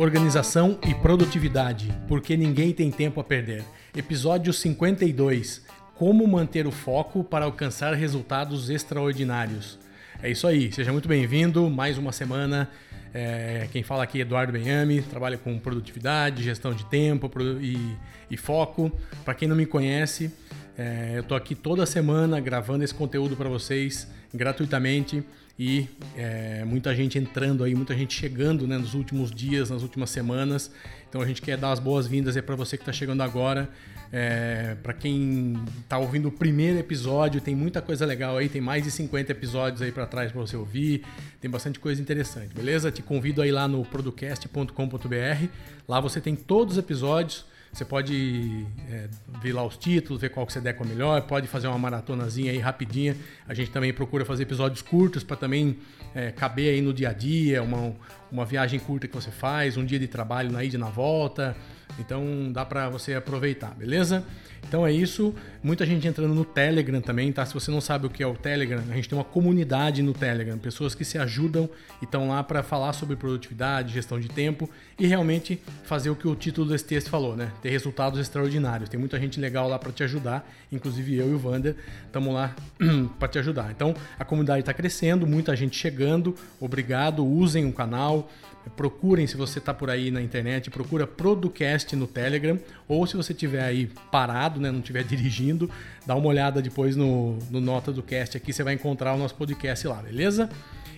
Organização e produtividade, porque ninguém tem tempo a perder. Episódio 52: Como manter o foco para alcançar resultados extraordinários. É isso aí, seja muito bem-vindo. Mais uma semana. É, quem fala aqui é Eduardo Benhame, trabalha com produtividade, gestão de tempo e, e foco. Para quem não me conhece, é, eu estou aqui toda semana gravando esse conteúdo para vocês gratuitamente e é, muita gente entrando aí, muita gente chegando né, nos últimos dias, nas últimas semanas. Então a gente quer dar as boas-vindas para você que está chegando agora. É, para quem está ouvindo o primeiro episódio, tem muita coisa legal aí, tem mais de 50 episódios aí para trás para você ouvir, tem bastante coisa interessante, beleza? Te convido aí lá no producast.com.br. Lá você tem todos os episódios você pode é, ver lá os títulos, ver qual que você der com a melhor, pode fazer uma maratonazinha aí rapidinha. A gente também procura fazer episódios curtos para também é, caber aí no dia a dia, uma, uma viagem curta que você faz, um dia de trabalho na ida e na volta. Então dá para você aproveitar, beleza? Então é isso. Muita gente entrando no Telegram também, tá? Se você não sabe o que é o Telegram, a gente tem uma comunidade no Telegram, pessoas que se ajudam e estão lá para falar sobre produtividade, gestão de tempo e realmente fazer o que o título desse texto falou, né? Ter resultados extraordinários. Tem muita gente legal lá para te ajudar, inclusive eu e o Vander estamos lá para te ajudar. Então a comunidade está crescendo, muita gente chegando. Obrigado, usem o canal. Procurem, se você está por aí na internet, procura Producast no Telegram, ou se você estiver aí parado, né, não estiver dirigindo, dá uma olhada depois no, no Nota do Cast aqui, você vai encontrar o nosso podcast lá, beleza?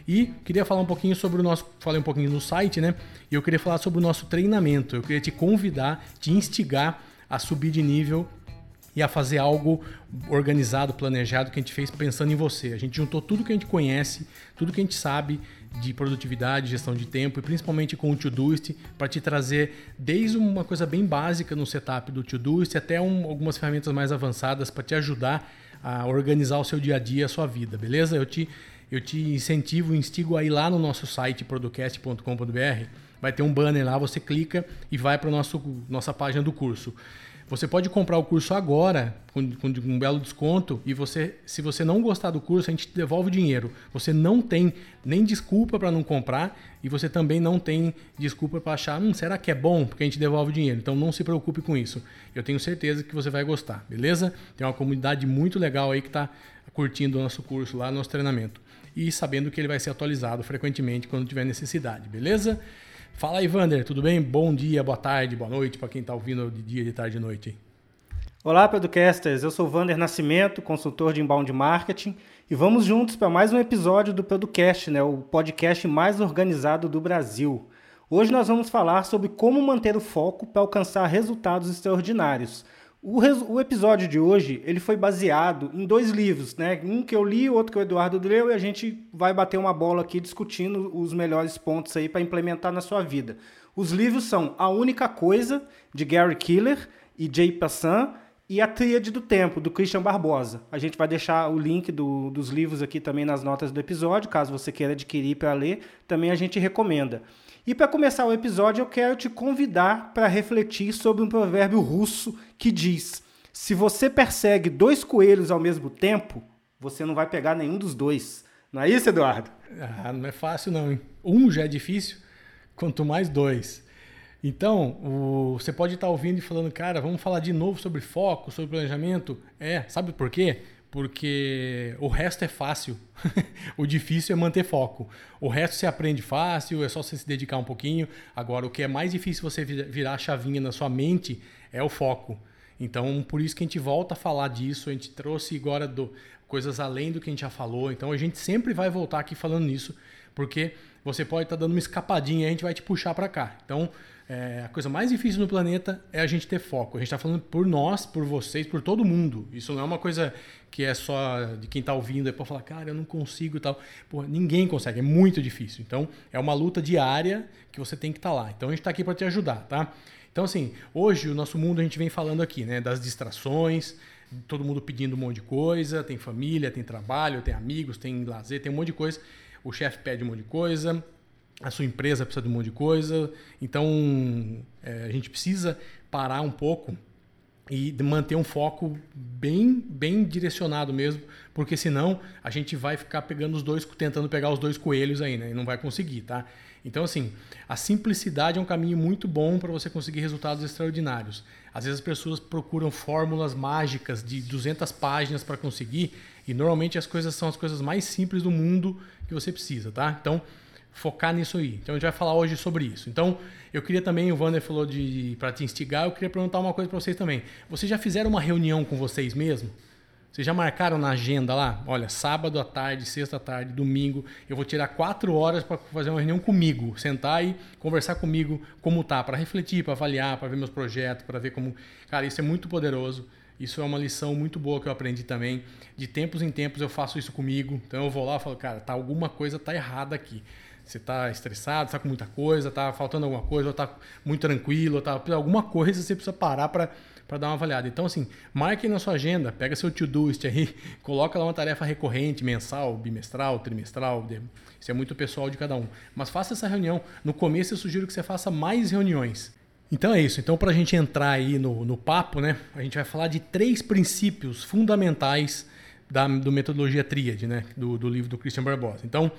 E queria falar um pouquinho sobre o nosso. Falei um pouquinho no site, né? E eu queria falar sobre o nosso treinamento. Eu queria te convidar, te instigar a subir de nível e a fazer algo organizado, planejado que a gente fez pensando em você. A gente juntou tudo que a gente conhece, tudo que a gente sabe de produtividade, gestão de tempo e principalmente com o Todoist para te trazer desde uma coisa bem básica no setup do Todoist até um, algumas ferramentas mais avançadas para te ajudar a organizar o seu dia a dia, a sua vida, beleza? Eu te eu te incentivo, instigo a ir lá no nosso site producast.com.br. Vai ter um banner lá, você clica e vai para nossa página do curso. Você pode comprar o curso agora com, com, um belo desconto e você, se você não gostar do curso, a gente te devolve o dinheiro. Você não tem nem desculpa para não comprar e você também não tem desculpa para achar, hum, será que é bom? Porque a gente devolve o dinheiro. Então não se preocupe com isso. Eu tenho certeza que você vai gostar, beleza? Tem uma comunidade muito legal aí que está curtindo o nosso curso lá, nosso treinamento. E sabendo que ele vai ser atualizado frequentemente quando tiver necessidade, beleza? Fala aí, Vander, tudo bem? Bom dia, boa tarde, boa noite para quem está ouvindo de dia, de tarde, de noite. Olá, Producasters. Eu sou Vander Nascimento, consultor de inbound marketing, e vamos juntos para mais um episódio do Producast, né, o podcast mais organizado do Brasil. Hoje nós vamos falar sobre como manter o foco para alcançar resultados extraordinários. O, o, episódio de hoje ele foi baseado em dois livros, né? Um que eu li, outro que o Eduardo leu, e a gente vai bater uma bola aqui discutindo os melhores pontos aí para implementar na sua vida. Os livros são A Única Coisa, de Gary Killer e Jay Passan, e A Tríade do Tempo, do Christian Barbosa. A gente vai deixar o link do, dos livros aqui também nas notas do episódio, caso você queira adquirir para ler, também a gente recomenda. E para começar o episódio, eu quero te convidar para refletir sobre um provérbio russo que diz: se você persegue dois coelhos ao mesmo tempo, você não vai pegar nenhum dos dois. Não é isso, Eduardo? Ah, não é fácil não. Um já é difícil, quanto mais dois. Então, o, você pode estar ouvindo e falando, cara, vamos falar de novo sobre foco, sobre planejamento. É, sabe por quê? Porque o resto é fácil. o difícil é manter foco. O resto você aprende fácil, é só você se dedicar um pouquinho. Agora, o que é mais difícil você virar a chavinha na sua mente é o foco. Então, por isso que a gente volta a falar disso. A gente trouxe agora do, coisas além do que a gente já falou. Então, a gente sempre vai voltar aqui falando nisso, porque você pode estar dando uma escapadinha e a gente vai te puxar para cá. Então, é, a coisa mais difícil no planeta é a gente ter foco. A gente está falando por nós, por vocês, por todo mundo. Isso não é uma coisa que é só de quem está ouvindo, é para falar, cara, eu não consigo e tal. Pô, ninguém consegue, é muito difícil. Então, é uma luta diária que você tem que estar tá lá. Então, a gente está aqui para te ajudar, tá? Então, assim, hoje o nosso mundo a gente vem falando aqui, né, das distrações, todo mundo pedindo um monte de coisa, tem família, tem trabalho, tem amigos, tem lazer, tem um monte de coisa. O chefe pede um monte de coisa, a sua empresa precisa de um monte de coisa. Então, é, a gente precisa parar um pouco e manter um foco bem, bem direcionado mesmo, porque senão a gente vai ficar pegando os dois, tentando pegar os dois coelhos aí, né? E não vai conseguir, tá? Então, assim, a simplicidade é um caminho muito bom para você conseguir resultados extraordinários. Às vezes as pessoas procuram fórmulas mágicas de 200 páginas para conseguir, e normalmente as coisas são as coisas mais simples do mundo que você precisa, tá? Então, focar nisso aí. Então a gente vai falar hoje sobre isso. Então, eu queria também, o Wander falou de para te instigar, eu queria perguntar uma coisa para vocês também. Vocês já fizeram uma reunião com vocês mesmo? Vocês já marcaram na agenda lá? Olha, sábado à tarde, sexta à tarde, domingo, eu vou tirar quatro horas para fazer uma reunião comigo, sentar e conversar comigo como tá, para refletir, para avaliar, para ver meus projetos, para ver como. Cara, isso é muito poderoso. Isso é uma lição muito boa que eu aprendi também. De tempos em tempos eu faço isso comigo. Então eu vou lá e falo, cara, tá alguma coisa tá errada aqui. Você está estressado, está com muita coisa, está faltando alguma coisa, está muito tranquilo, tá alguma coisa você precisa parar para para dar uma avaliada. Então, assim, marque na sua agenda, pega seu to-doist aí, coloca lá uma tarefa recorrente, mensal, bimestral, trimestral, isso é muito pessoal de cada um. Mas faça essa reunião. No começo eu sugiro que você faça mais reuniões. Então é isso. Então, para a gente entrar aí no, no papo, né, a gente vai falar de três princípios fundamentais da do metodologia Tríade, né, do, do livro do Christian Barbosa. Então,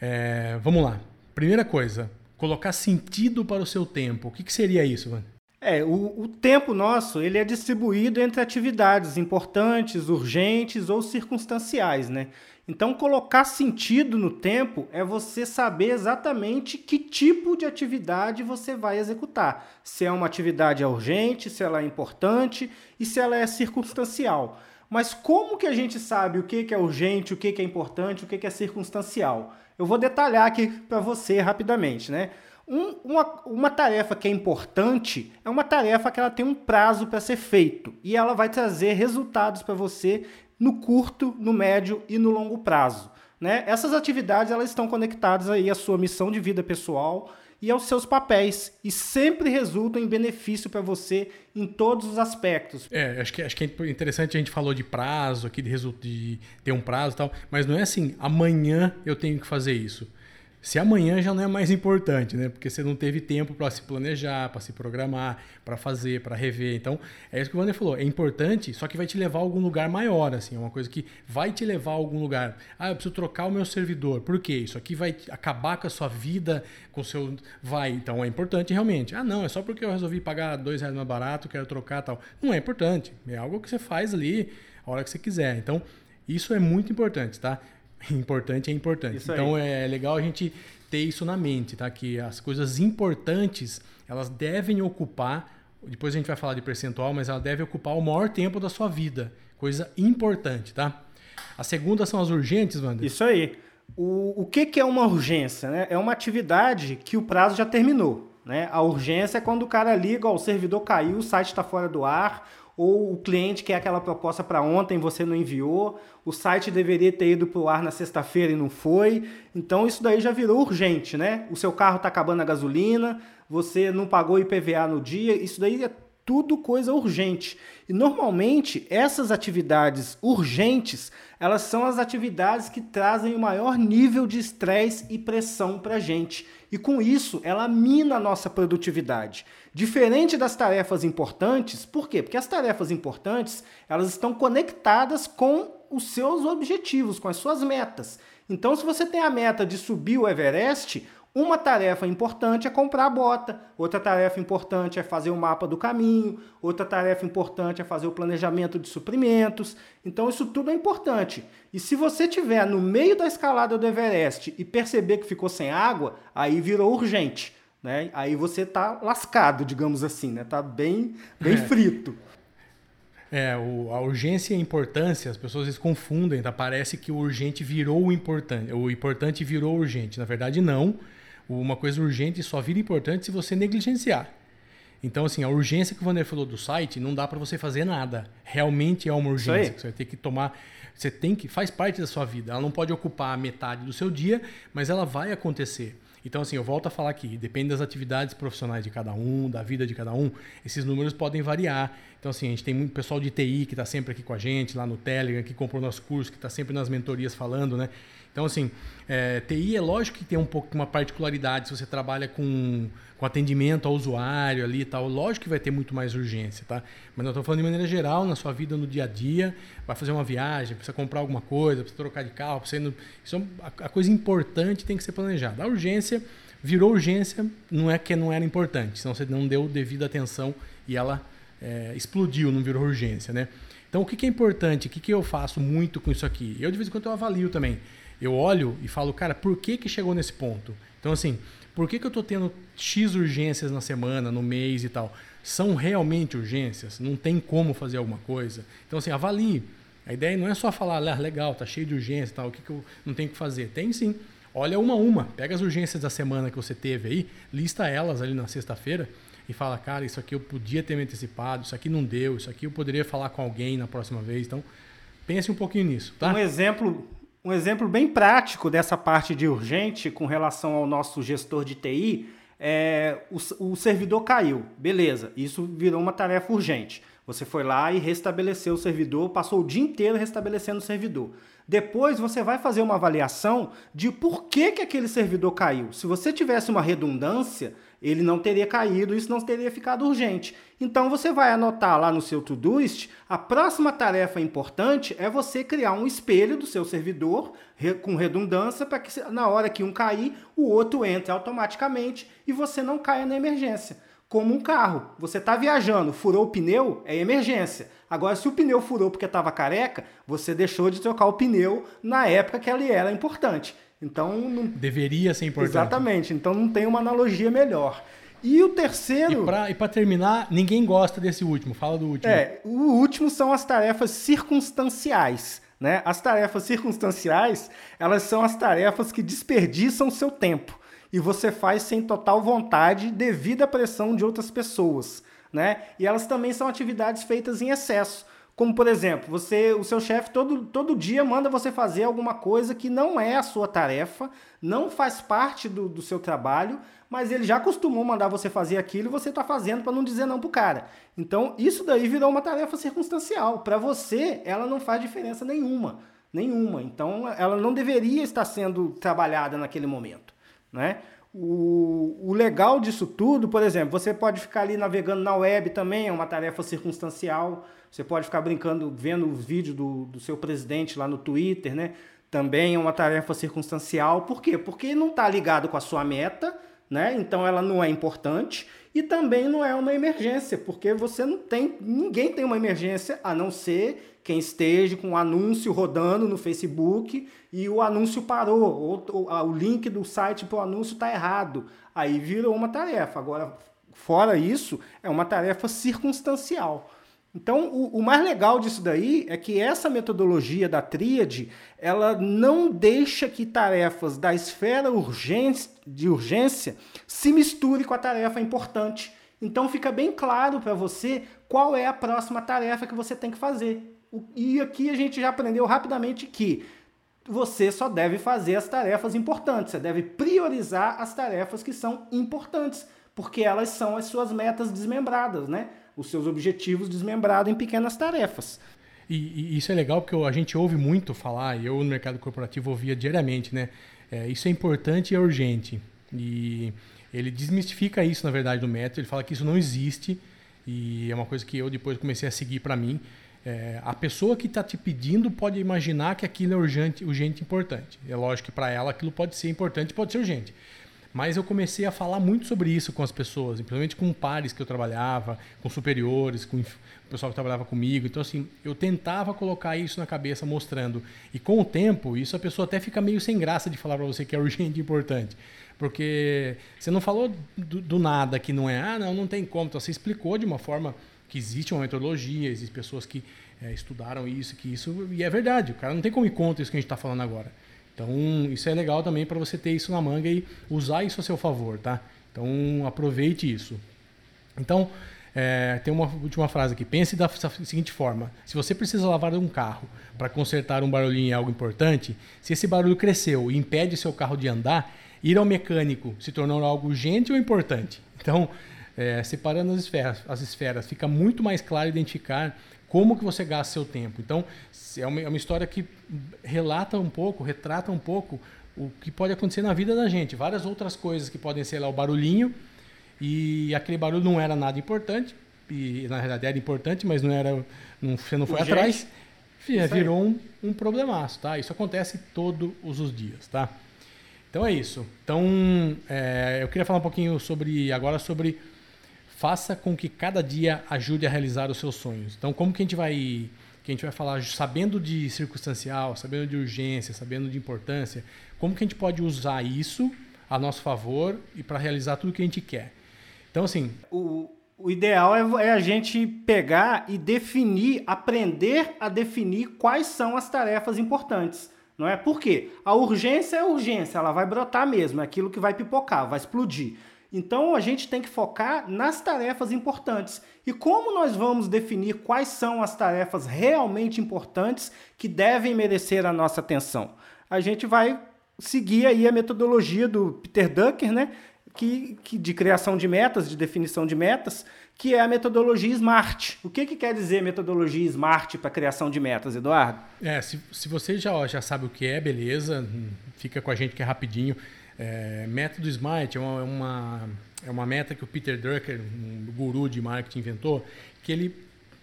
é, vamos lá. Primeira coisa, colocar sentido para o seu tempo. O que, que seria isso, Van? É, o, o, tempo nosso ele é distribuído entre atividades importantes, urgentes ou circunstanciais, né? Então, colocar sentido no tempo é você saber exatamente que tipo de atividade você vai executar. Se é uma atividade urgente, se ela é importante e se ela é circunstancial. Mas como que a gente sabe o que é urgente, o que é importante, o que é circunstancial? Eu vou detalhar aqui para você rapidamente, né? Um, uma, uma tarefa que é importante é uma tarefa que ela tem um prazo para ser feito e ela vai trazer resultados para você no curto, no médio e no longo prazo. Né? Essas atividades elas estão conectadas aí à sua missão de vida pessoal e aos seus papéis e sempre resultam em benefício para você em todos os aspectos. É, acho que, acho que é interessante, a gente falou de prazo aqui, de, de ter um prazo e tal, mas não é assim, amanhã eu tenho que fazer isso. Se amanhã já não é mais importante, né? Porque você não teve tempo para se planejar, para se programar, para fazer, para rever. Então, é isso que o Wander falou. É importante, só que vai te levar a algum lugar maior, assim. É uma coisa que vai te levar a algum lugar. Ah, eu preciso trocar o meu servidor. Por quê? Isso aqui vai acabar com a sua vida, com o seu... Vai. Então, é importante realmente. Ah, não, é só porque eu resolvi pagar dois reais mais barato, quero trocar tal. Não é importante. É algo que você faz ali a hora que você quiser. Então, isso é muito importante, tá? Importante é importante. Isso então aí. é legal a gente ter isso na mente, tá? Que as coisas importantes elas devem ocupar. Depois a gente vai falar de percentual, mas ela deve ocupar o maior tempo da sua vida. Coisa importante, tá? A segunda são as urgentes, Wander. Isso aí. O, o que, que é uma urgência? Né? É uma atividade que o prazo já terminou. Né? A urgência é quando o cara liga, ó, o servidor caiu, o site está fora do ar, ou o cliente quer aquela proposta para ontem, você não enviou, o site deveria ter ido para o ar na sexta-feira e não foi. Então isso daí já virou urgente, né? O seu carro está acabando a gasolina, você não pagou IPVA no dia, isso daí é tudo coisa urgente. E normalmente essas atividades urgentes, elas são as atividades que trazem o maior nível de estresse e pressão para a gente. E com isso, ela mina a nossa produtividade. Diferente das tarefas importantes, por quê? Porque as tarefas importantes, elas estão conectadas com os seus objetivos, com as suas metas. Então, se você tem a meta de subir o Everest, uma tarefa importante é comprar a bota, outra tarefa importante é fazer o mapa do caminho, outra tarefa importante é fazer o planejamento de suprimentos. Então isso tudo é importante. E se você tiver no meio da escalada do Everest e perceber que ficou sem água, aí virou urgente, né? Aí você está lascado, digamos assim, né? Tá bem, bem é. frito. É, o, a urgência e a importância, as pessoas confundem, tá? Parece que o urgente virou o importante, o importante virou urgente. Na verdade, não uma coisa urgente só vira importante se você negligenciar. Então, assim, a urgência que o Vander falou do site, não dá para você fazer nada. Realmente é uma urgência você vai ter que tomar. Você tem que. faz parte da sua vida. Ela não pode ocupar metade do seu dia, mas ela vai acontecer. Então, assim, eu volto a falar aqui, depende das atividades profissionais de cada um, da vida de cada um, esses números podem variar. Então, assim, a gente tem muito pessoal de TI que está sempre aqui com a gente, lá no Telegram, que comprou nosso curso, que está sempre nas mentorias falando, né? Então, assim, é, TI é lógico que tem um pouco uma particularidade. Se você trabalha com, com atendimento ao usuário ali e tal, lógico que vai ter muito mais urgência, tá? Mas eu estou falando de maneira geral, na sua vida no dia a dia, vai fazer uma viagem, precisa comprar alguma coisa, precisa trocar de carro, precisa no... Isso é a, a coisa importante tem que ser planejada. A urgência virou urgência, não é que não era importante, senão você não deu devida atenção e ela é, explodiu, não virou urgência, né? Então, o que, que é importante? O que, que eu faço muito com isso aqui? Eu, de vez em quando, eu avalio também eu olho e falo, cara, por que, que chegou nesse ponto? Então, assim, por que, que eu estou tendo X urgências na semana, no mês e tal? São realmente urgências? Não tem como fazer alguma coisa? Então, assim, avalie. A ideia não é só falar, ah, legal, tá cheio de urgência e tal, o que, que eu não tenho que fazer? Tem sim. Olha uma a uma, pega as urgências da semana que você teve aí, lista elas ali na sexta-feira e fala, cara, isso aqui eu podia ter me antecipado, isso aqui não deu, isso aqui eu poderia falar com alguém na próxima vez. Então, pense um pouquinho nisso, tá? Um exemplo um exemplo bem prático dessa parte de urgente com relação ao nosso gestor de TI é o, o servidor caiu. Beleza, isso virou uma tarefa urgente. Você foi lá e restabeleceu o servidor, passou o dia inteiro restabelecendo o servidor. Depois você vai fazer uma avaliação de por que, que aquele servidor caiu. Se você tivesse uma redundância, ele não teria caído, isso não teria ficado urgente. Então você vai anotar lá no seu Todoist, a próxima tarefa importante é você criar um espelho do seu servidor com redundância para que na hora que um cair, o outro entre automaticamente e você não caia na emergência. Como um carro, você está viajando, furou o pneu, é emergência. Agora, se o pneu furou porque estava careca, você deixou de trocar o pneu na época que ele era importante. Então. Não... Deveria ser importante. Exatamente. Então não tem uma analogia melhor. E o terceiro. E para terminar, ninguém gosta desse último. Fala do último. É, o último são as tarefas circunstanciais. Né? As tarefas circunstanciais, elas são as tarefas que desperdiçam seu tempo e você faz sem total vontade devido à pressão de outras pessoas. Né? E elas também são atividades feitas em excesso. Como, por exemplo, você, o seu chefe todo, todo dia manda você fazer alguma coisa que não é a sua tarefa, não faz parte do, do seu trabalho, mas ele já costumou mandar você fazer aquilo e você está fazendo para não dizer não pro cara. Então, isso daí virou uma tarefa circunstancial. Para você, ela não faz diferença nenhuma. Nenhuma. Então, ela não deveria estar sendo trabalhada naquele momento. Né? O, o legal disso tudo, por exemplo, você pode ficar ali navegando na web também, é uma tarefa circunstancial. Você pode ficar brincando, vendo os vídeos do, do seu presidente lá no Twitter, né? Também é uma tarefa circunstancial. Por quê? Porque não está ligado com a sua meta, né? Então ela não é importante e também não é uma emergência, porque você não tem, ninguém tem uma emergência a não ser quem esteja com o um anúncio rodando no Facebook e o anúncio parou, ou, ou o link do site para o anúncio está errado. Aí virou uma tarefa. Agora, fora isso, é uma tarefa circunstancial. Então, o, o, mais legal disso daí é que essa metodologia da tríade, ela não deixa que tarefas da esfera urgência, de urgência se misture com a tarefa importante. Então, fica bem claro para você qual é a próxima tarefa que você tem que fazer. E aqui a gente já aprendeu rapidamente que você só deve fazer as tarefas importantes, você deve priorizar as tarefas que são importantes, porque elas são as suas metas desmembradas, né? Os seus objetivos desmembrados em pequenas tarefas. E, e, isso é legal porque a gente ouve muito falar, e eu no mercado corporativo ouvia diariamente, né? É, isso é importante e é urgente. E ele desmistifica isso, na verdade, no método. Ele fala que isso não existe e é uma coisa que eu depois comecei a seguir para mim. É, a pessoa que está te pedindo pode imaginar que aquilo é urgente, urgente importante. É lógico que para ela aquilo pode ser importante, pode ser urgente. Mas eu comecei a falar muito sobre isso com as pessoas, principalmente com pares que eu trabalhava, com superiores, com o pessoal que trabalhava comigo. Então, assim, eu tentava colocar isso na cabeça, mostrando. E com o tempo, isso a pessoa até fica meio sem graça de falar para você que é urgente e importante. Porque você não falou do, do, nada que não é, ah, não, não tem como. Então, você explicou de uma forma que existe uma metodologia, existem pessoas que é, estudaram isso, que isso. E é verdade, o cara não tem como ir contra isso que a gente está falando agora. Então, isso é legal também para você ter isso na manga e usar isso a seu favor, tá? Então, aproveite isso. Então, é, tem uma última frase aqui. Pense da seguinte forma: se você precisa lavar um carro para consertar um barulhinho em algo importante, se esse barulho cresceu e impede seu carro de andar, ir ao mecânico se tornou algo urgente ou importante? Então, é, separando as esferas, as esferas, fica muito mais claro identificar como que você gasta seu tempo. Então, é uma, é uma história que relata um pouco, retrata um pouco o que pode acontecer na vida da gente. Várias outras coisas que podem ser lá o barulhinho, e aquele barulho não era nada importante, e na realidade era importante, mas não era, não, você não foi Urgente. atrás, virou um, um problemaço, tá? Isso acontece todos os dias, tá? Então é isso. Então é, eu queria falar um pouquinho sobre agora sobre faça com que cada dia ajude a realizar os seus sonhos. Então, como que a gente vai, que a gente vai falar sabendo de circunstancial, sabendo de urgência, sabendo de importância, como que a gente pode usar isso a nosso favor e para realizar tudo que a gente quer. Então, assim, o, o ideal é, é, a gente pegar e definir, aprender a definir quais são as tarefas importantes. Não é? Por quê? A urgência é urgência, ela vai brotar mesmo, é aquilo que vai pipocar, vai explodir. Então a gente tem que focar nas tarefas importantes. E como nós vamos definir quais são as tarefas realmente importantes que devem merecer a nossa atenção? A gente vai seguir aí a metodologia do Peter Drucker, né? Que, que, de criação de metas, de definição de metas, que é a metodologia SMART. O que, que quer dizer metodologia SMART para criação de metas, Eduardo? É, se, se você já, já sabe o que é, beleza, fica com a gente que é rapidinho. É, método SMART é uma, é uma, é uma meta que o Peter Drucker, um guru de marketing, inventou, que ele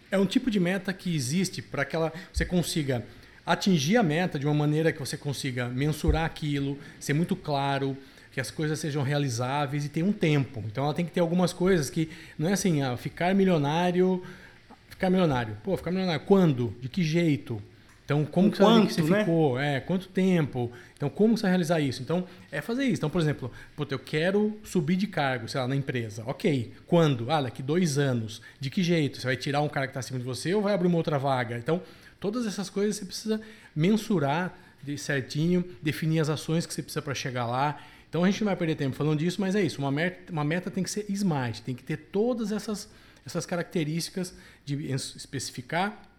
é um tipo de meta que existe para que ela, você consiga atingir a meta de uma maneira que você consiga mensurar aquilo, ser muito claro, que as coisas sejam realizáveis e ter um tempo. Então ela tem que ter algumas coisas que não é assim, ah, ficar milionário, ficar milionário. Pô, ficar milionário quando? De que jeito? Então, como que, quanto, que você né? ficou? É, quanto tempo? Então, como você vai realizar isso? Então, é fazer isso. Então, por exemplo, puta, eu quero subir de cargo, sei lá, na empresa. Ok. Quando? Ah, daqui dois anos. De que jeito? Você vai tirar um cara que está acima de você ou vai abrir uma outra vaga? Então, todas essas coisas você precisa mensurar de certinho, definir as ações que você precisa para chegar lá. Então, a gente não vai perder tempo falando disso, mas é isso. Uma meta, uma meta tem que ser smart, tem que ter todas essas, essas características de especificar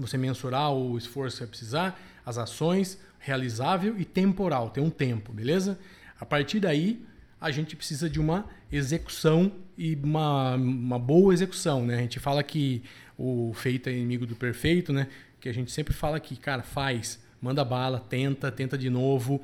você mensurar o esforço que vai precisar, as ações, realizável e temporal, tem um tempo, beleza? A partir daí, a gente precisa de uma execução e uma, uma boa execução, né? A gente fala que o feito é inimigo do perfeito, né? Que a gente sempre fala que, cara, faz, manda bala, tenta, tenta de novo.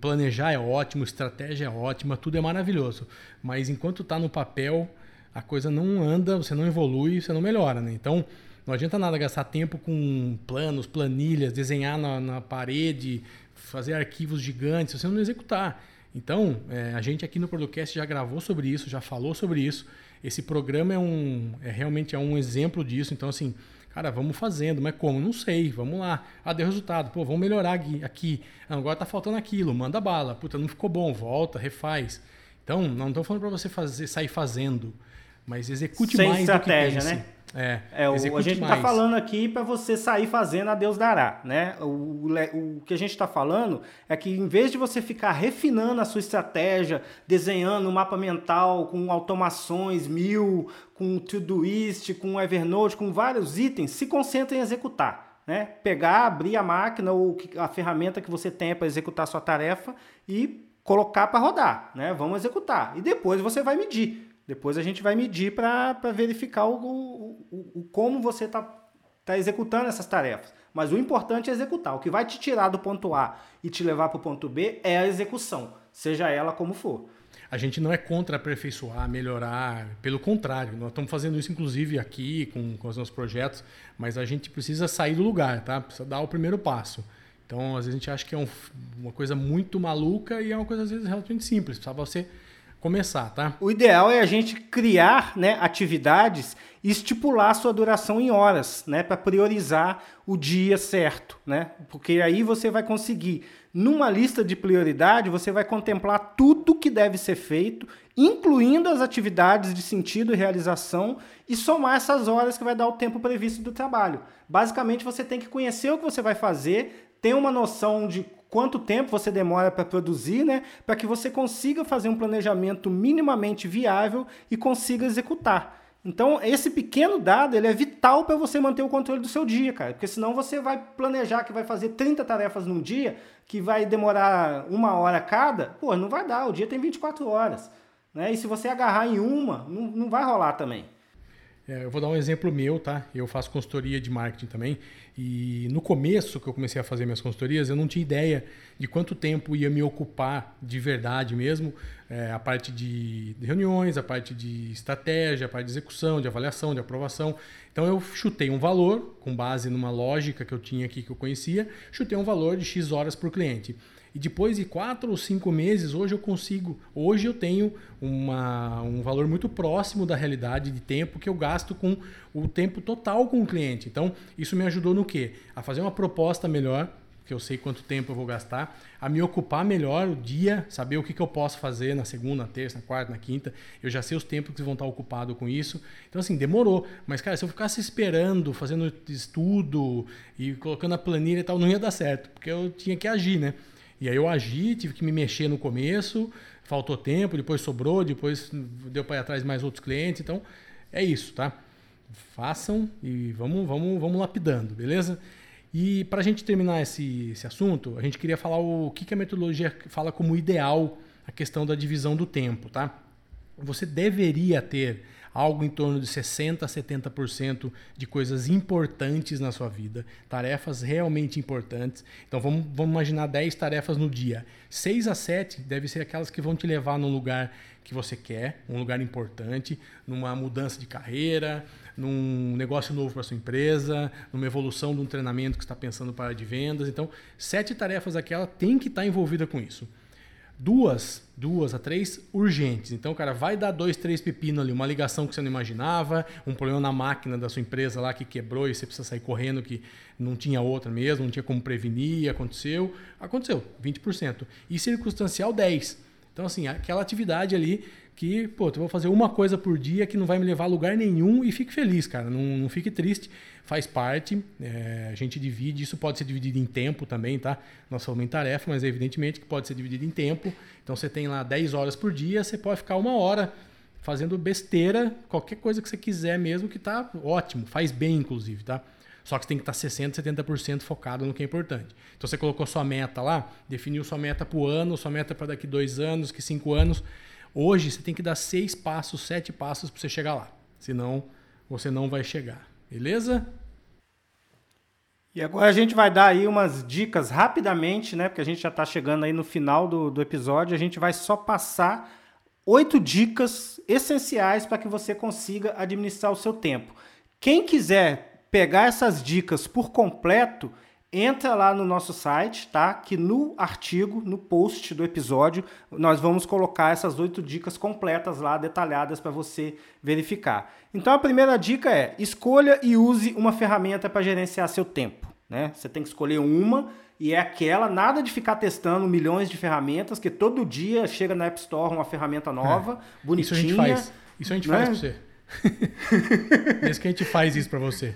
planejar é ótimo, estratégia é ótima, tudo é maravilhoso. Mas enquanto está no papel, a coisa não anda, você não evolui, você não melhora, né? Então, não adianta nada gastar tempo com planos, planilhas, desenhar na, na parede, fazer arquivos gigantes, se você não executar. Então, é, a gente aqui no Producast já gravou sobre isso, já falou sobre isso. Esse programa é um, é realmente é um exemplo disso. Então, assim, cara, vamos fazendo, mas como? Não sei, vamos lá. Ah, deu resultado, pô, vamos melhorar aqui. Ah, agora tá faltando aquilo, manda bala. Puta, não ficou bom, volta, refaz. Então, não estou falando para você fazer, sair fazendo, mas execute Sem mais estratégia, do que pense. né? É, é o, a gente está falando aqui para você sair fazendo a Deus dará, né? O, o, o que a gente está falando é que em vez de você ficar refinando a sua estratégia, desenhando um mapa mental com automações mil, com Todoist, com Evernote, com vários itens, se concentre em executar, né? Pegar, abrir a máquina ou a ferramenta que você tem para executar a sua tarefa e colocar para rodar, né? Vamos executar e depois você vai medir. Depois a gente vai medir para verificar o, o, o, como você está tá executando essas tarefas. Mas o importante é executar. O que vai te tirar do ponto A e te levar para o ponto B é a execução, seja ela como for. A gente não é contra aperfeiçoar, melhorar, pelo contrário, nós estamos fazendo isso inclusive aqui com, com os nossos projetos, mas a gente precisa sair do lugar, tá? Precisa dar o primeiro passo. Então, às vezes a gente acha que é um, uma coisa muito maluca e é uma coisa às vezes relativamente simples. Precisa você começar, tá? O ideal é a gente criar né, atividades e estipular a sua duração em horas, né, para priorizar o dia certo, né? Porque aí você vai conseguir, numa lista de prioridade, você vai contemplar tudo que deve ser feito, incluindo as atividades de sentido e realização, e somar essas horas que vai dar o tempo previsto do trabalho. Basicamente, você tem que conhecer o que você vai fazer, ter uma noção de quanto tempo você demora para produzir, né? Para que você consiga fazer um planejamento minimamente viável e consiga executar. Então, esse pequeno dado ele é vital para você manter o controle do seu dia, cara. Porque senão você vai planejar que vai fazer 30 tarefas num dia, que vai demorar uma hora cada. Pô, não vai dar, o dia tem 24 horas. Né? E se você agarrar em uma, não, não vai rolar também. É, eu vou dar um exemplo meu, tá? Eu faço consultoria de marketing também. E no começo que eu comecei a fazer minhas consultorias, eu não tinha ideia de quanto tempo ia me ocupar de verdade mesmo é, a parte de reuniões, a parte de estratégia, a parte de execução, de avaliação, de aprovação. Então eu chutei um valor com base numa lógica que eu tinha aqui que eu conhecia, chutei um valor de X horas por cliente. E depois de quatro ou cinco meses, hoje eu consigo, hoje eu tenho uma, um valor muito próximo da realidade de tempo que eu gasto com o tempo total com o cliente. Então, isso me ajudou no quê? A fazer uma proposta melhor, que eu sei quanto tempo eu vou gastar, a me ocupar melhor o dia, saber o que, que eu posso fazer na segunda, na terça, na quarta, na quinta. Eu já sei os tempos que vão estar ocupados com isso. Então, assim, demorou. Mas, cara, se eu ficasse esperando, fazendo estudo e colocando a planilha e tal, não ia dar certo, porque eu tinha que agir, né? E aí eu agi, tive que me mexer no começo, faltou tempo, depois sobrou, depois deu para ir atrás de mais outros clientes. Então, é isso, tá? Façam e vamos, vamos, vamos lapidando, beleza? E para a gente terminar esse, esse assunto, a gente queria falar o que, que a metodologia fala como ideal a questão da divisão do tempo, tá? Você deveria ter algo em torno de 60% a 70% de coisas importantes na sua vida, tarefas realmente importantes. Então vamos, vamos imaginar 10 tarefas no dia. 6 a 7 deve ser aquelas que vão te levar num lugar que você quer, um lugar importante, numa mudança de carreira, num negócio novo para sua empresa, numa evolução de um treinamento que está pensando para de vendas. Então, sete tarefas aquela tem que estar tá envolvida com isso duas, duas a três urgentes. Então, cara, vai dar dois, três pepinos ali, uma ligação que você não imaginava, um problema na máquina da sua empresa lá que quebrou e você precisa sair correndo que não tinha outra mesmo, não tinha como prevenir, aconteceu, aconteceu, 20%. E circunstancial 10. Então, assim, aquela atividade ali que, pô, eu vou fazer uma coisa por dia que não vai me levar a lugar nenhum e fique feliz, cara. Não, não fique triste, faz parte. É, a gente divide, isso pode ser dividido em tempo também, tá? Nós falamos em tarefa, mas evidentemente que pode ser dividido em tempo. Então você tem lá 10 horas por dia, você pode ficar uma hora fazendo besteira, qualquer coisa que você quiser mesmo, que tá ótimo, faz bem, inclusive, tá? Só que você tem que estar 60%, 70% focado no que é importante. Então você colocou sua meta lá, definiu sua meta para o ano, sua meta para daqui dois anos, que cinco anos. Hoje você tem que dar seis passos, sete passos para você chegar lá. Senão você não vai chegar. Beleza? E agora a gente vai dar aí umas dicas rapidamente, né? Porque a gente já está chegando aí no final do, do episódio. A gente vai só passar oito dicas essenciais para que você consiga administrar o seu tempo. Quem quiser pegar essas dicas por completo, entra lá no nosso site, tá? Que no artigo, no post do episódio, nós vamos colocar essas oito dicas completas lá, detalhadas para você verificar. Então a primeira dica é: escolha e use uma ferramenta para gerenciar seu tempo. Né? Você tem que escolher uma e é aquela, nada de ficar testando milhões de ferramentas, que todo dia chega na App Store uma ferramenta nova, é. bonitinha. Isso a gente faz. Isso a gente né? faz para você. Isso que a gente faz isso para você.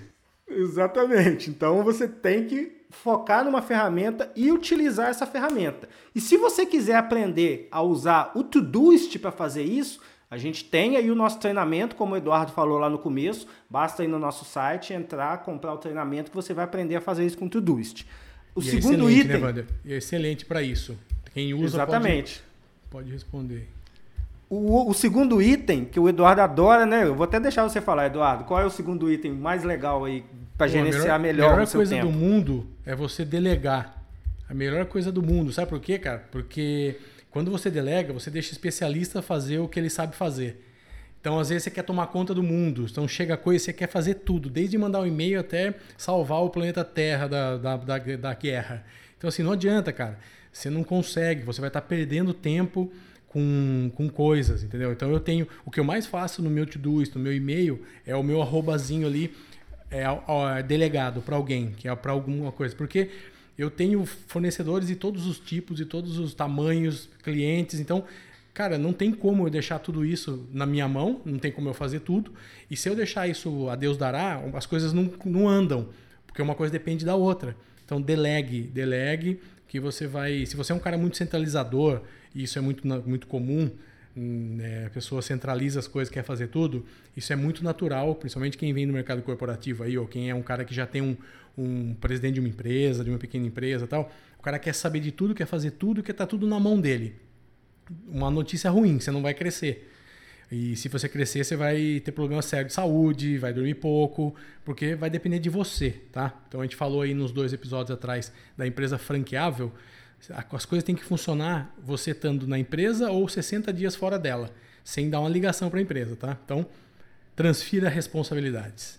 Exatamente. Então você tem que focar numa ferramenta e utilizar essa ferramenta. E se você quiser aprender a usar o Todoist para fazer isso, a gente tem aí o nosso treinamento, como o Eduardo falou lá no começo. Basta ir no nosso site, entrar, comprar o treinamento que você vai aprender a fazer isso com o Todoist. O e é segundo é item. Né, E é excelente para isso. Quem usa Exatamente. Pode, pode responder. O, o, segundo item, que o Eduardo adora, né? Eu vou até deixar você falar, Eduardo. Qual é o segundo item mais legal aí para gerenciar melhor, melhor o seu tempo? A melhor coisa do mundo é você delegar. A melhor coisa do mundo. Sabe por quê, cara? Porque quando você delega, você deixa o especialista fazer o que ele sabe fazer. Então, às vezes, você quer tomar conta do mundo. Então, chega a coisa, você quer fazer tudo, desde mandar um e-mail até salvar o planeta Terra da, da, da, da guerra. Então, assim, não adianta, cara. Você não consegue, você vai estar perdendo tempo com, com coisas, entendeu? Então eu tenho. O que eu mais faço no meu to-do, no meu e-mail, é o meu arrobazinho ali, é, é delegado para alguém, que é para alguma coisa. Porque eu tenho fornecedores de todos os tipos, de todos os tamanhos, clientes, então. Cara, não tem como eu deixar tudo isso na minha mão, não tem como eu fazer tudo. E se eu deixar isso a Deus dará, as coisas não, não andam, porque uma coisa depende da outra. Então delegue, delegue, que você vai. Se você é um cara muito centralizador, e isso é muito, muito comum, né? a pessoa centraliza as coisas, quer fazer tudo, isso é muito natural, principalmente quem vem do mercado corporativo aí, ou quem é um cara que já tem um, um presidente de uma empresa, de uma pequena empresa tal, o cara quer saber de tudo, quer fazer tudo, quer estar tá tudo na mão dele. uma notícia ruim, você não vai crescer. E se você crescer, você vai ter problema sério de saúde, vai dormir pouco, porque vai depender de você, tá? Então a gente falou aí nos dois episódios atrás da empresa franqueável, as coisas têm que funcionar você estando na empresa ou 60 dias fora dela, sem dar uma ligação para a empresa, tá? Então, transfira responsabilidades.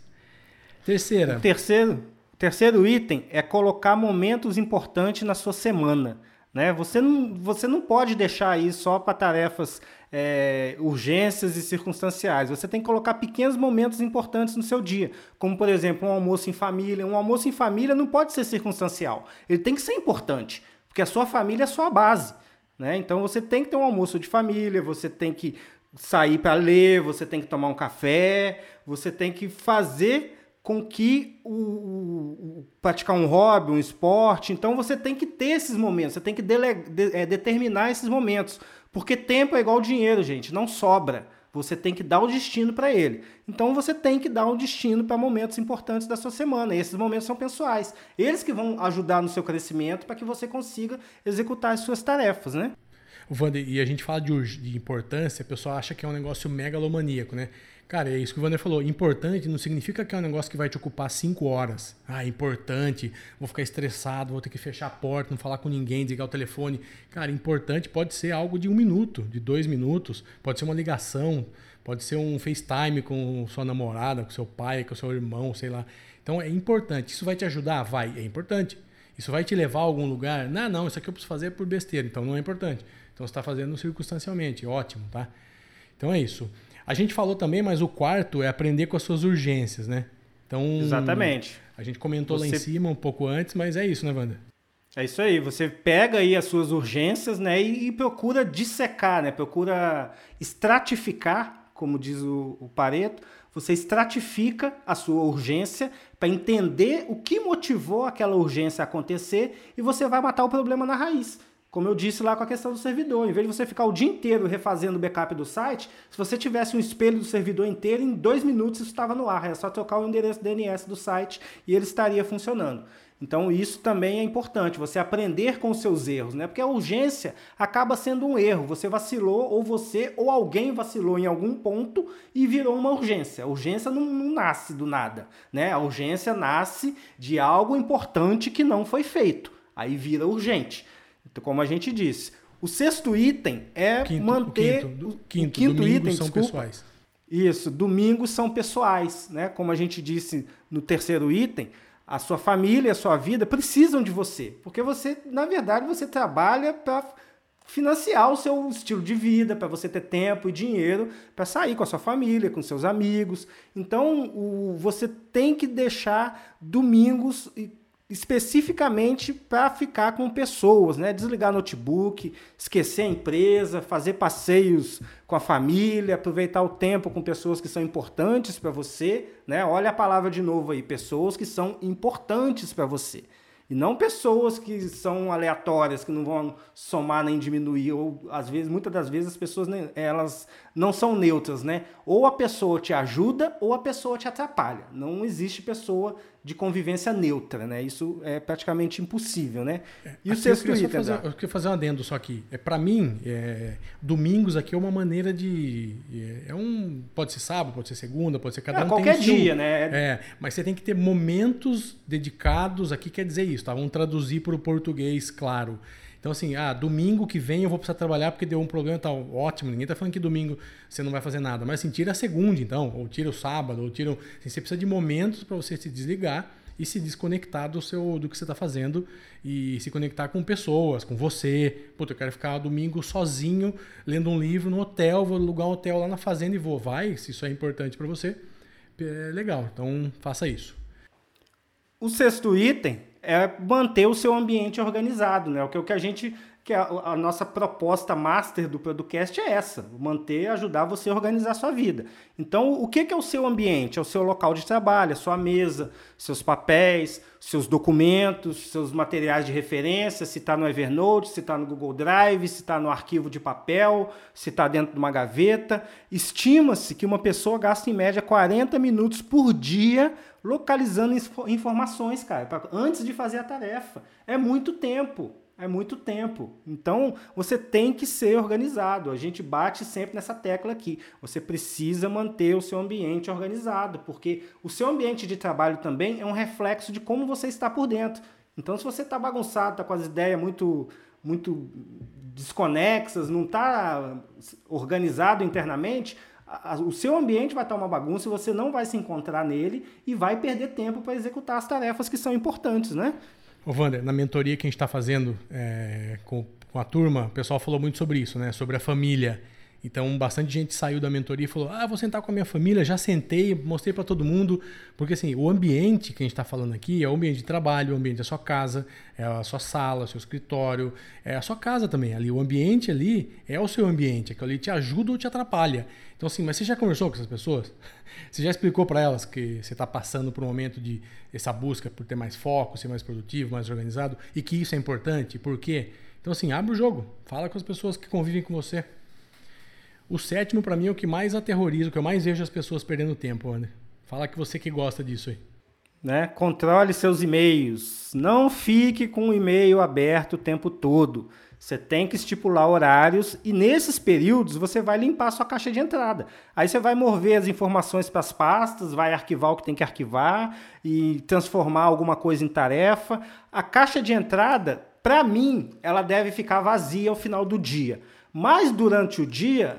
Terceira. O terceiro, terceiro item é colocar momentos importantes na sua semana. Né? Você, não, você não pode deixar aí só para tarefas, é, urgências e circunstanciais. Você tem que colocar pequenos momentos importantes no seu dia, como por exemplo um almoço em família. Um almoço em família não pode ser circunstancial, ele tem que ser importante, porque a sua família é a sua base. Né? Então você tem que ter um almoço de família, você tem que sair para ler, você tem que tomar um café, você tem que fazer com que o, o, praticar um hobby, um esporte. Então você tem que ter esses momentos, você tem que dele, de, é, determinar esses momentos. Porque tempo é igual dinheiro, gente, não sobra. Você tem que dar o destino para ele. Então você tem que dar um destino para momentos importantes da sua semana. E esses momentos são pessoais. Eles que vão ajudar no seu crescimento para que você consiga executar as suas tarefas, né? O Vander, e a gente fala de, de importância, o pessoal acha que é um negócio megalomaníaco, né? Cara, é isso que o Vander falou. Importante não significa que é um negócio que vai te ocupar cinco horas. Ah, importante, vou ficar estressado, vou ter que fechar a porta, não falar com ninguém, desligar o telefone. Cara, importante pode ser algo de um minuto, de dois minutos, pode ser uma ligação, pode ser um FaceTime com sua namorada, com seu pai, com seu irmão, sei lá. Então é importante. Isso vai te ajudar? Vai, é importante. Isso vai te levar a algum lugar? Não, não, isso aqui eu preciso fazer por besteira, então não é importante. Então você está fazendo circunstancialmente, ótimo, tá? Então é isso. A gente falou também, mas o quarto é aprender com as suas urgências, né? Então, Exatamente. A gente comentou você... lá em cima um pouco antes, mas é isso, né, Wanda? É isso aí, você pega aí as suas urgências, né, e, procura dissecar, né, procura estratificar, como diz o, o Pareto, você estratifica a sua urgência para entender o que motivou aquela urgência a acontecer e você vai matar o problema na raiz. Como eu disse lá com a questão do servidor, em vez de você ficar o dia inteiro refazendo o backup do site, se você tivesse um espelho do servidor inteiro, em dois minutos isso estava no ar. É só trocar o endereço DNS do site e ele estaria funcionando. Então isso também é importante, você aprender com os seus erros, né? Porque a urgência acaba sendo um erro. Você vacilou, ou você, ou alguém vacilou em algum ponto e virou uma urgência. A urgência não, não nasce do nada, né? A urgência nasce de algo importante que não foi feito. Aí vira urgente. Então, como a gente disse, o sexto item é quinto, manter. O quinto, o quinto, o quinto item são desculpa, pessoais. Isso, domingos são pessoais, né? Como a gente disse no terceiro item, a sua família, a sua vida precisam de você, porque você, na verdade, você trabalha para financiar o seu estilo de vida, para você ter tempo e dinheiro para sair com a sua família, com seus amigos. Então, o, você tem que deixar domingos especificamente para ficar com pessoas, né? Desligar notebook, esquecer a empresa, fazer passeios com a família, aproveitar o tempo com pessoas que são importantes para você, né? Olha a palavra de novo aí, pessoas que são importantes para você. E não pessoas que são aleatórias, que não vão somar nem diminuir, ou às vezes, muitas das vezes as pessoas elas não são neutras, né? Ou a pessoa te ajuda ou a pessoa te atrapalha. Não existe pessoa de convivência neutra, né? Isso é praticamente impossível, né? É, e o sexto item, fazer, Eu queria fazer um adendo só aqui. É, Para mim, é, domingos aqui é uma maneira de... É, é, um, pode ser sábado, pode ser segunda, pode ser cada é, um qualquer tem dia, seu, né? É, mas você tem que ter momentos dedicados, aqui quer dizer isso, tá? Vamos traduzir para o português, claro. Então, assim, ah, domingo que vem eu vou precisar trabalhar porque deu um problema e tal. Ótimo, ninguém tá falando que domingo você não vai fazer nada. Mas assim, tira a segunda, então, ou tira o sábado, ou tira. Assim, você precisa de momentos para você se desligar e se desconectar do seu do que você está fazendo e se conectar com pessoas, com você. Puta, eu quero ficar domingo sozinho lendo um livro no hotel, vou alugar um hotel lá na fazenda e vou. Vai, se isso é importante para você, é legal. Então, faça isso. O sexto item é manter o seu ambiente organizado, né? O que, o que a gente que a, a, nossa proposta master do podcast é essa, manter, ajudar você a organizar a sua vida. Então, o que, que é o seu ambiente? É o seu local de trabalho, a sua mesa, seus papéis, seus documentos, seus materiais de referência, se está no Evernote, se está no Google Drive, se está no arquivo de papel, se está dentro de uma gaveta. Estima-se que uma pessoa gasta em média 40 minutos por dia localizando informações, cara, pra, antes de fazer a tarefa. É muito tempo. é muito tempo. Então, você tem que ser organizado. A gente bate sempre nessa tecla aqui. Você precisa manter o seu ambiente organizado, porque o seu ambiente de trabalho também é um reflexo de como você está por dentro. Então, se você está bagunçado, está com as ideias muito, muito desconexas, não está organizado internamente, o seu ambiente vai estar uma bagunça e você não vai se encontrar nele e vai perder tempo para executar as tarefas que são importantes, né? Ô, Wander, na mentoria que a gente está fazendo é, com, com a turma, o pessoal falou muito sobre isso, né? Sobre a família. Então, bastante gente saiu da mentoria e falou: Ah, vou sentar com a minha família. Já sentei, mostrei para todo mundo. Porque, assim, o ambiente que a gente está falando aqui é o ambiente de trabalho, o ambiente da sua casa, é a sua sala, seu escritório, é a sua casa também. Ali, o ambiente ali é o seu ambiente. Aquilo ali te ajuda ou te atrapalha. Então, assim, mas você já conversou com essas pessoas? Você já explicou para elas que você está passando por um momento de essa busca por ter mais foco, ser mais produtivo, mais organizado e que isso é importante? Por quê? Então, assim, abre o jogo. Fala com as pessoas que convivem com você. O sétimo, para mim, é o que mais aterroriza, o que eu mais vejo as pessoas perdendo tempo, André. Fala que você que gosta disso aí. Né? Controle seus e-mails. Não fique com o e-mail aberto o tempo todo. Você tem que estipular horários e nesses períodos você vai limpar sua caixa de entrada. Aí você vai mover as informações para as pastas, vai arquivar o que tem que arquivar e transformar alguma coisa em tarefa. A caixa de entrada, para mim, ela deve ficar vazia ao final do dia. Mas durante o dia,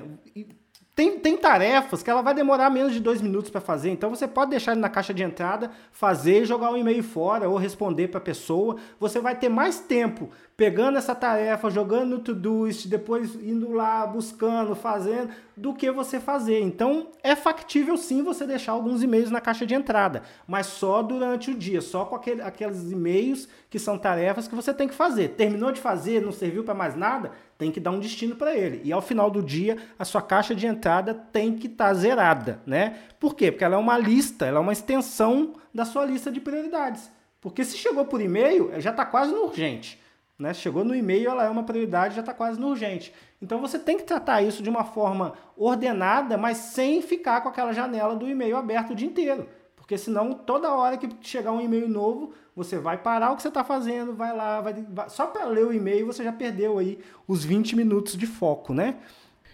tem, tem tarefas que ela vai demorar menos de dois minutos para fazer, então você pode deixar ele na caixa de entrada, fazer jogar um e-mail fora ou responder para a pessoa. Você vai ter mais tempo pegando essa tarefa, jogando no Todoist, depois indo lá, buscando, fazendo, do que você fazer. Então, é factível sim você deixar alguns e-mails na caixa de entrada, mas só durante o dia, só com aquele, aqueles e-mails que são tarefas que você tem que fazer. Terminou de fazer, não serviu para mais nada, tem que dar um destino para ele. E ao final do dia, a sua caixa de entrada tem que estar tá zerada, né? Por quê? Porque ela é uma lista, ela é uma extensão da sua lista de prioridades. Porque se chegou por e-mail, já está quase no urgente. Né? Chegou no e-mail, ela é uma prioridade, já está quase no urgente. Então você tem que tratar isso de uma forma ordenada, mas sem ficar com aquela janela do e-mail aberto o dia inteiro. Porque senão, toda hora que chegar um e-mail novo, você vai parar o que você está fazendo, vai lá, vai, vai só para ler o e-mail você já perdeu aí os 20 minutos de foco, né?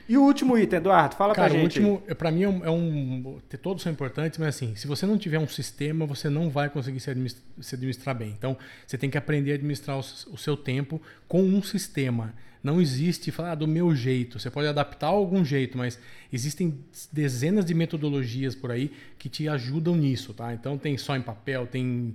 E o último item, Eduardo, fala Cara, pra gente. O último, para mim, é um, é um, Todos são importantes, mas assim, se você não tiver um sistema, você não vai conseguir se administrar, se administrar bem. Então, você tem que aprender a administrar o, o, seu tempo com um sistema. Não existe falar ah, do meu jeito. Você pode adaptar algum jeito, mas existem dezenas de metodologias por aí que te ajudam nisso, tá? Então, tem só em papel, tem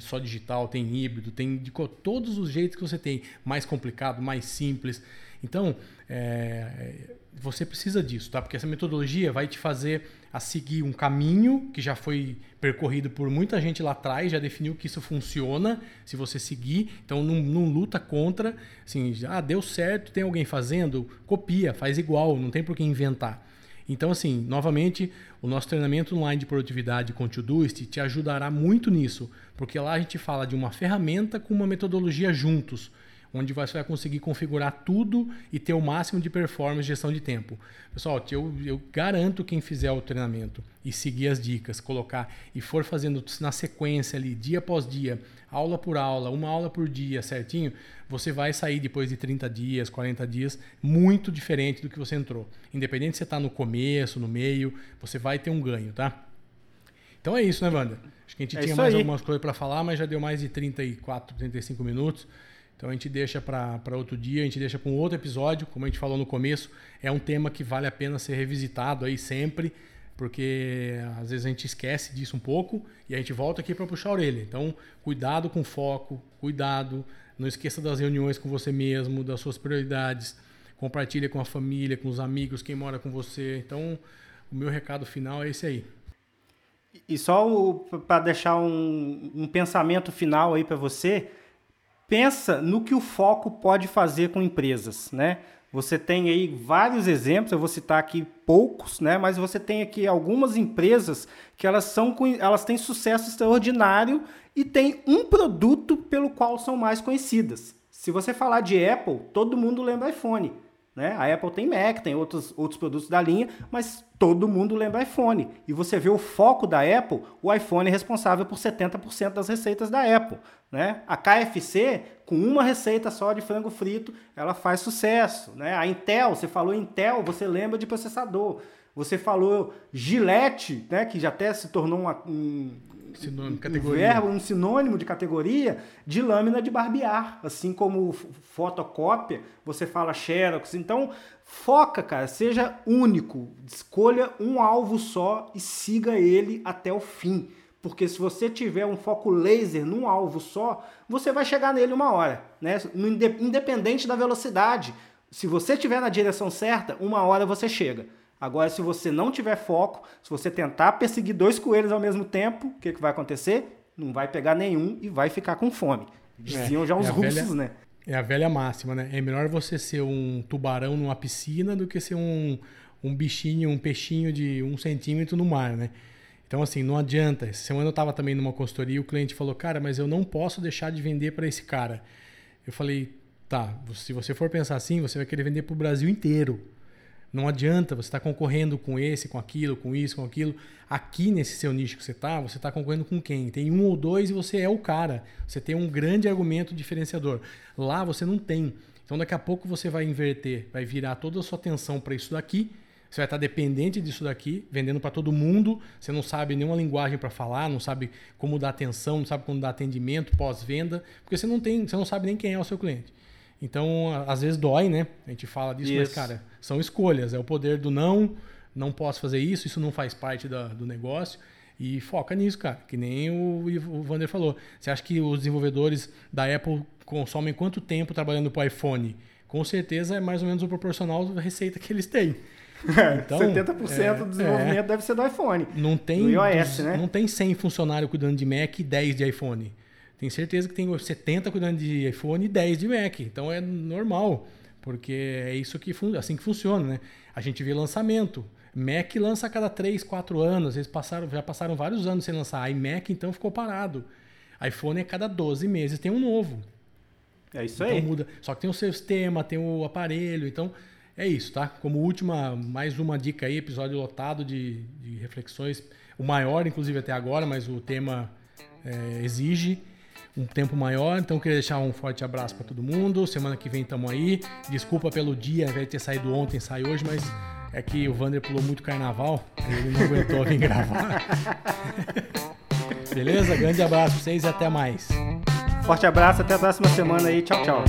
só digital, tem híbrido, tem de todos os jeitos que você tem. Mais complicado, mais simples. Então, é, você precisa disso, tá? Porque essa metodologia vai te fazer a seguir um caminho que já foi percorrido por muita gente lá atrás, já definiu que isso funciona se você seguir. Então não, não luta contra, assim, ah, deu certo, tem alguém fazendo, copia, faz igual, não tem por que inventar. Então, assim, novamente, o nosso treinamento online de produtividade com o Todoist te ajudará muito nisso, porque lá a gente fala de uma ferramenta com uma metodologia juntos onde você vai conseguir configurar tudo e ter o máximo de performance e gestão de tempo. Pessoal, eu, eu garanto quem fizer o treinamento e seguir as dicas, colocar e for fazendo na sequência ali, dia após dia, aula por aula, uma aula por dia certinho, você vai sair depois de 30 dias, 40 dias, muito diferente do que você entrou. Independente se você está no começo, no meio, você vai ter um ganho, tá? Então é isso, né, Wanda? Acho que a gente é tinha mais aí. algumas coisas para falar, mas já deu mais de 34, 35 minutos. Então a gente deixa para outro dia, a gente deixa para um outro episódio, como a gente falou no começo, é um tema que vale a pena ser revisitado aí sempre, porque às vezes a gente esquece disso um pouco e a gente volta aqui para puxar a orelha. Então, cuidado com foco, cuidado, não esqueça das reuniões com você mesmo, das suas prioridades, compartilha com a família, com os amigos, quem mora com você. Então, o meu recado final é esse aí. E só para deixar um, um pensamento final aí para você, pensa no que o foco pode fazer com empresas, né? Você tem aí vários exemplos, eu vou citar aqui poucos, né? Mas você tem aqui algumas empresas que elas são elas têm sucesso extraordinário e têm um produto pelo qual são mais conhecidas. Se você falar de Apple, todo mundo lembra iPhone. Né? A Apple tem Mac, tem outros, outros produtos da linha, mas todo mundo lembra iPhone. E você vê o foco da Apple, o iPhone é responsável por 70% das receitas da Apple. Né? A KFC, com uma receita só de frango frito, ela faz sucesso. Né? A Intel, você falou Intel, você lembra de processador. Você falou Gillette, né, que já até se tornou uma, um, Sinônimo, um verbo, um sinônimo de categoria de lâmina de barbear. Assim como fotocópia, você fala xerox. Então, foca, cara, seja único. Escolha um alvo só e siga ele até o fim. Porque se você tiver um foco laser num alvo só, você vai chegar nele uma hora, né? Independente da velocidade. Se você estiver na direção certa, uma hora você chega. Agora, se você não tiver foco, se você tentar perseguir dois coelhos ao mesmo tempo, o que, que vai acontecer? Não vai pegar nenhum e vai ficar com fome. Diziam é, já os é russos, velha, né? É a velha máxima, né? É melhor você ser um tubarão numa piscina do que ser um, um bichinho, um peixinho de um centímetro no mar, né? Então, assim, não adianta. Essa semana eu estava também numa consultoria e o cliente falou, cara, mas eu não posso deixar de vender para esse cara. Eu falei, tá, se você for pensar assim, você vai querer vender para o Brasil inteiro. Não adianta você estar tá concorrendo com esse, com aquilo, com isso, com aquilo. Aqui nesse seu nicho que você está, você está concorrendo com quem? Tem um ou dois e você é o cara. Você tem um grande argumento diferenciador. Lá você não tem. Então daqui a pouco você vai inverter, vai virar toda a sua atenção para isso daqui. Você vai estar tá dependente disso daqui, vendendo para todo mundo. Você não sabe nenhuma linguagem para falar, não sabe como dar atenção, não sabe como dar atendimento pós-venda, porque você não tem, você não sabe nem quem é o seu cliente. Então, às vezes dói, né? A gente fala disso, isso. mas, cara, são escolhas. É o poder do não, não posso fazer isso, isso não faz parte da, do negócio. E foca nisso, cara. Que nem o, o Vander falou. Você acha que os desenvolvedores da Apple consomem quanto tempo trabalhando para o iPhone? Com certeza é mais ou menos o proporcional da receita que eles têm. Então, 70% é, do desenvolvimento é, deve ser do iPhone. Não tem, iOS, né? Não tem 100 funcionários cuidando de Mac e 10 de iPhone. Tem certeza que tem 70 cuidando de iPhone e 10 de Mac. Então é normal, porque é isso que assim que funciona, né? A gente vê lançamento. Mac lança a cada 3, 4 anos. Eles passaram, já passaram vários anos sem lançar. iMac então ficou parado. iPhone a cada 12 meses tem um novo. É isso então, aí. Muda. Só que tem o sistema, tem o aparelho. Então é isso, tá? Como última, mais uma dica aí, episódio lotado de, de reflexões. O maior, inclusive, até agora, mas o tema é, exige um tempo maior. Então, queria deixar um forte abraço para todo mundo. Semana que vem estamos aí. Desculpa pelo dia, ao invés de ter saído ontem, sai hoje, mas é que o Vander pulou muito carnaval. Ele não aguentou vir gravar. Beleza? Grande abraço para vocês e até mais. Forte abraço, até a próxima semana aí. Tchau, tchau.